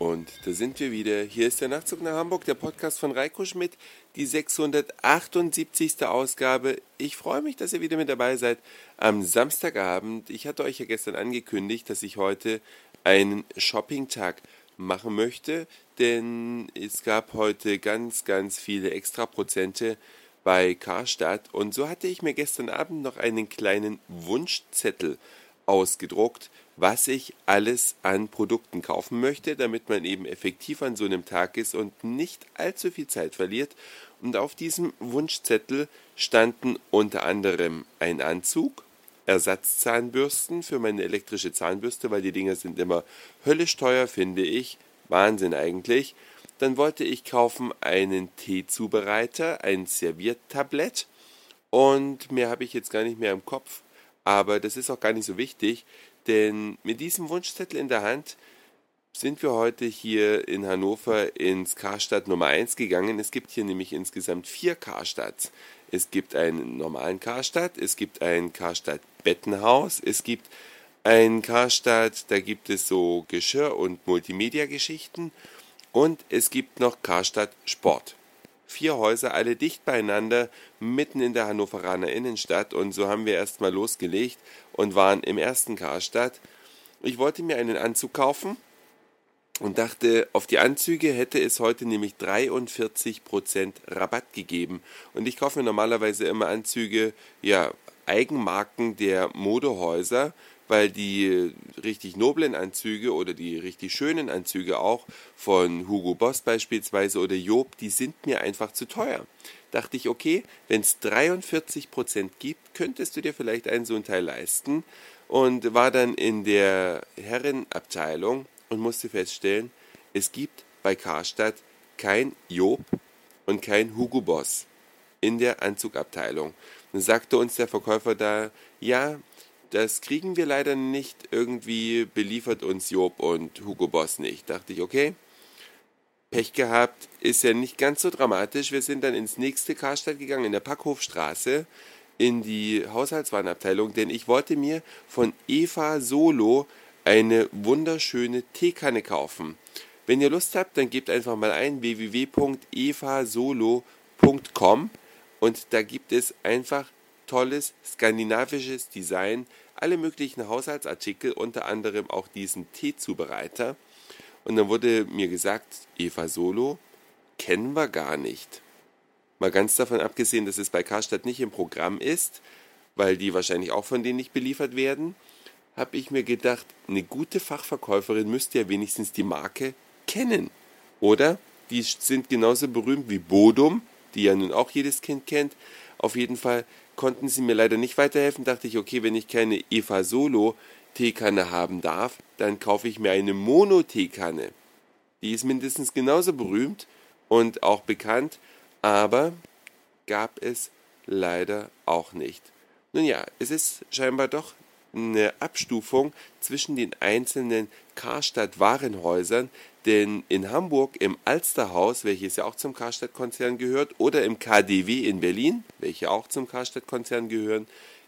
Und da sind wir wieder. Hier ist der Nachtzug nach Hamburg, der Podcast von Reiko Schmidt, die 678. Ausgabe. Ich freue mich, dass ihr wieder mit dabei seid am Samstagabend. Ich hatte euch ja gestern angekündigt, dass ich heute einen Shopping-Tag machen möchte, denn es gab heute ganz, ganz viele Extraprozente bei Karstadt und so hatte ich mir gestern Abend noch einen kleinen Wunschzettel ausgedruckt, was ich alles an Produkten kaufen möchte, damit man eben effektiv an so einem Tag ist und nicht allzu viel Zeit verliert. Und auf diesem Wunschzettel standen unter anderem ein Anzug, Ersatzzahnbürsten für meine elektrische Zahnbürste, weil die Dinger sind immer höllisch teuer, finde ich. Wahnsinn eigentlich. Dann wollte ich kaufen einen Teezubereiter, ein Serviertablett und mehr habe ich jetzt gar nicht mehr im Kopf. Aber das ist auch gar nicht so wichtig, denn mit diesem Wunschzettel in der Hand sind wir heute hier in Hannover ins Karstadt Nummer 1 gegangen. Es gibt hier nämlich insgesamt vier Karstadts. Es gibt einen normalen Karstadt, es gibt ein Karstadt Bettenhaus, es gibt ein Karstadt, da gibt es so Geschirr- und Multimedia-Geschichten und es gibt noch Karstadt Sport vier Häuser, alle dicht beieinander, mitten in der Hannoveraner Innenstadt. Und so haben wir erstmal losgelegt und waren im ersten Karstadt. Ich wollte mir einen Anzug kaufen und dachte, auf die Anzüge hätte es heute nämlich 43% Rabatt gegeben. Und ich kaufe mir normalerweise immer Anzüge, ja, Eigenmarken der Modehäuser weil die richtig noblen Anzüge oder die richtig schönen Anzüge auch von Hugo Boss beispielsweise oder Job, die sind mir einfach zu teuer. Dachte ich, okay, wenn es 43% gibt, könntest du dir vielleicht einen so ein Teil leisten und war dann in der Herrenabteilung und musste feststellen, es gibt bei Karstadt kein Job und kein Hugo Boss in der Anzugabteilung. Dann sagte uns der Verkäufer da, ja, das kriegen wir leider nicht. Irgendwie beliefert uns Job und Hugo Boss nicht. Dachte ich, okay, Pech gehabt, ist ja nicht ganz so dramatisch. Wir sind dann ins nächste Karstadt gegangen, in der Packhofstraße, in die Haushaltswarenabteilung, denn ich wollte mir von Eva Solo eine wunderschöne Teekanne kaufen. Wenn ihr Lust habt, dann gebt einfach mal ein www.evasolo.com und da gibt es einfach tolles skandinavisches Design, alle möglichen Haushaltsartikel, unter anderem auch diesen Teezubereiter. Und dann wurde mir gesagt, Eva Solo kennen wir gar nicht. Mal ganz davon abgesehen, dass es bei Karstadt nicht im Programm ist, weil die wahrscheinlich auch von denen nicht beliefert werden, habe ich mir gedacht, eine gute Fachverkäuferin müsste ja wenigstens die Marke kennen. Oder? Die sind genauso berühmt wie Bodum, die ja nun auch jedes Kind kennt. Auf jeden Fall konnten sie mir leider nicht weiterhelfen. Dachte ich, okay, wenn ich keine Eva Solo Teekanne haben darf, dann kaufe ich mir eine Mono-Teekanne. Die ist mindestens genauso berühmt und auch bekannt, aber gab es leider auch nicht. Nun ja, es ist scheinbar doch eine Abstufung zwischen den einzelnen Karstadt-Warenhäusern, denn in Hamburg im Alsterhaus, welches ja auch zum Karstadt-Konzern gehört, oder im KDW in Berlin, welche auch zum Karstadt-Konzern gehören,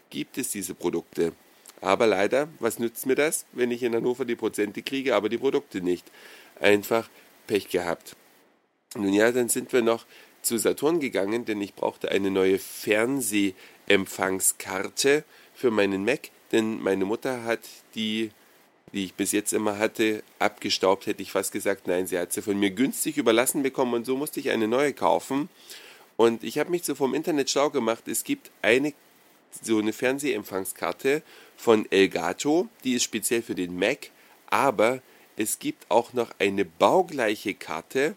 gibt es diese Produkte. Aber leider, was nützt mir das, wenn ich in Hannover die Prozente kriege, aber die Produkte nicht? Einfach Pech gehabt. Nun ja, dann sind wir noch zu Saturn gegangen, denn ich brauchte eine neue Fernsehempfangskarte für meinen Mac, denn meine Mutter hat die die ich bis jetzt immer hatte, abgestaubt, hätte ich fast gesagt, nein, sie hat sie von mir günstig überlassen bekommen und so musste ich eine neue kaufen. Und ich habe mich so vom Internet schlau gemacht, es gibt eine so eine Fernsehempfangskarte von Elgato, die ist speziell für den Mac, aber es gibt auch noch eine baugleiche Karte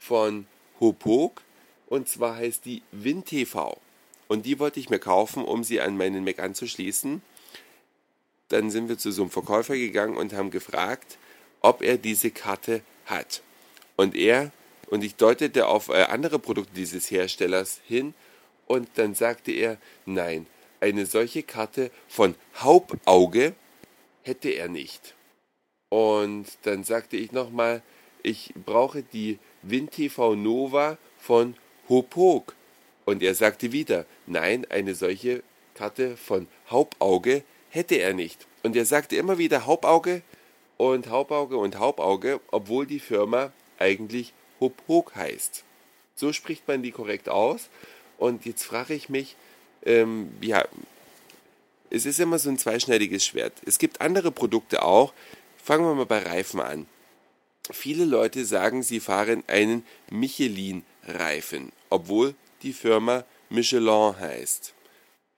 von Hopok und zwar heißt die WinTV. Und die wollte ich mir kaufen, um sie an meinen Mac anzuschließen. Dann sind wir zu so einem Verkäufer gegangen und haben gefragt, ob er diese Karte hat. Und er, und ich deutete auf äh, andere Produkte dieses Herstellers hin, und dann sagte er, nein, eine solche Karte von Hauptauge hätte er nicht. Und dann sagte ich nochmal, ich brauche die WinTV Nova von Hopok. Und er sagte wieder, nein, eine solche Karte von Hauptauge hätte er nicht. Und er sagte immer wieder Hauptauge und Haupauge und Haupauge, obwohl die Firma eigentlich Huphook heißt. So spricht man die korrekt aus. Und jetzt frage ich mich, ähm, ja, es ist immer so ein zweischneidiges Schwert. Es gibt andere Produkte auch. Fangen wir mal bei Reifen an. Viele Leute sagen, sie fahren einen Michelin-Reifen, obwohl die Firma Michelin heißt.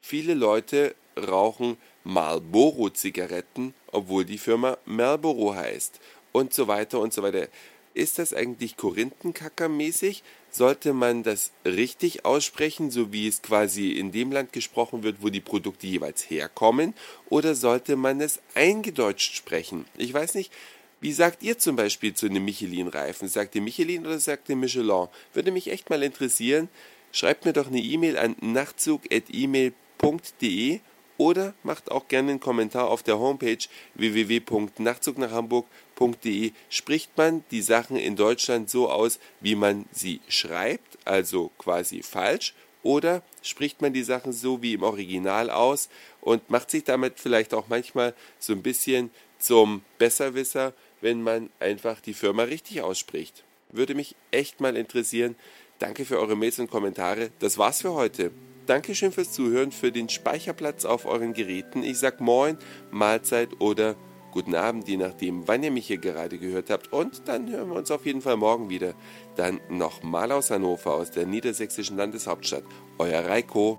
Viele Leute rauchen Marlboro-Zigaretten, obwohl die Firma Marlboro heißt. Und so weiter und so weiter. Ist das eigentlich Korinthenkacker-mäßig? Sollte man das richtig aussprechen, so wie es quasi in dem Land gesprochen wird, wo die Produkte jeweils herkommen? Oder sollte man es eingedeutscht sprechen? Ich weiß nicht, wie sagt ihr zum Beispiel zu einem Michelin-Reifen? Sagt ihr Michelin oder sagt ihr Michelin? Würde mich echt mal interessieren. Schreibt mir doch eine E-Mail an nachtzug.email.de oder macht auch gerne einen Kommentar auf der Homepage www.nachtzugnachhamburg.de. Spricht man die Sachen in Deutschland so aus, wie man sie schreibt, also quasi falsch, oder spricht man die Sachen so wie im Original aus und macht sich damit vielleicht auch manchmal so ein bisschen zum Besserwisser, wenn man einfach die Firma richtig ausspricht. Würde mich echt mal interessieren. Danke für eure Mails und Kommentare. Das war's für heute. Dankeschön fürs Zuhören, für den Speicherplatz auf euren Geräten. Ich sag Moin, Mahlzeit oder guten Abend, je nachdem, wann ihr mich hier gerade gehört habt. Und dann hören wir uns auf jeden Fall morgen wieder. Dann nochmal aus Hannover, aus der niedersächsischen Landeshauptstadt. Euer Reiko.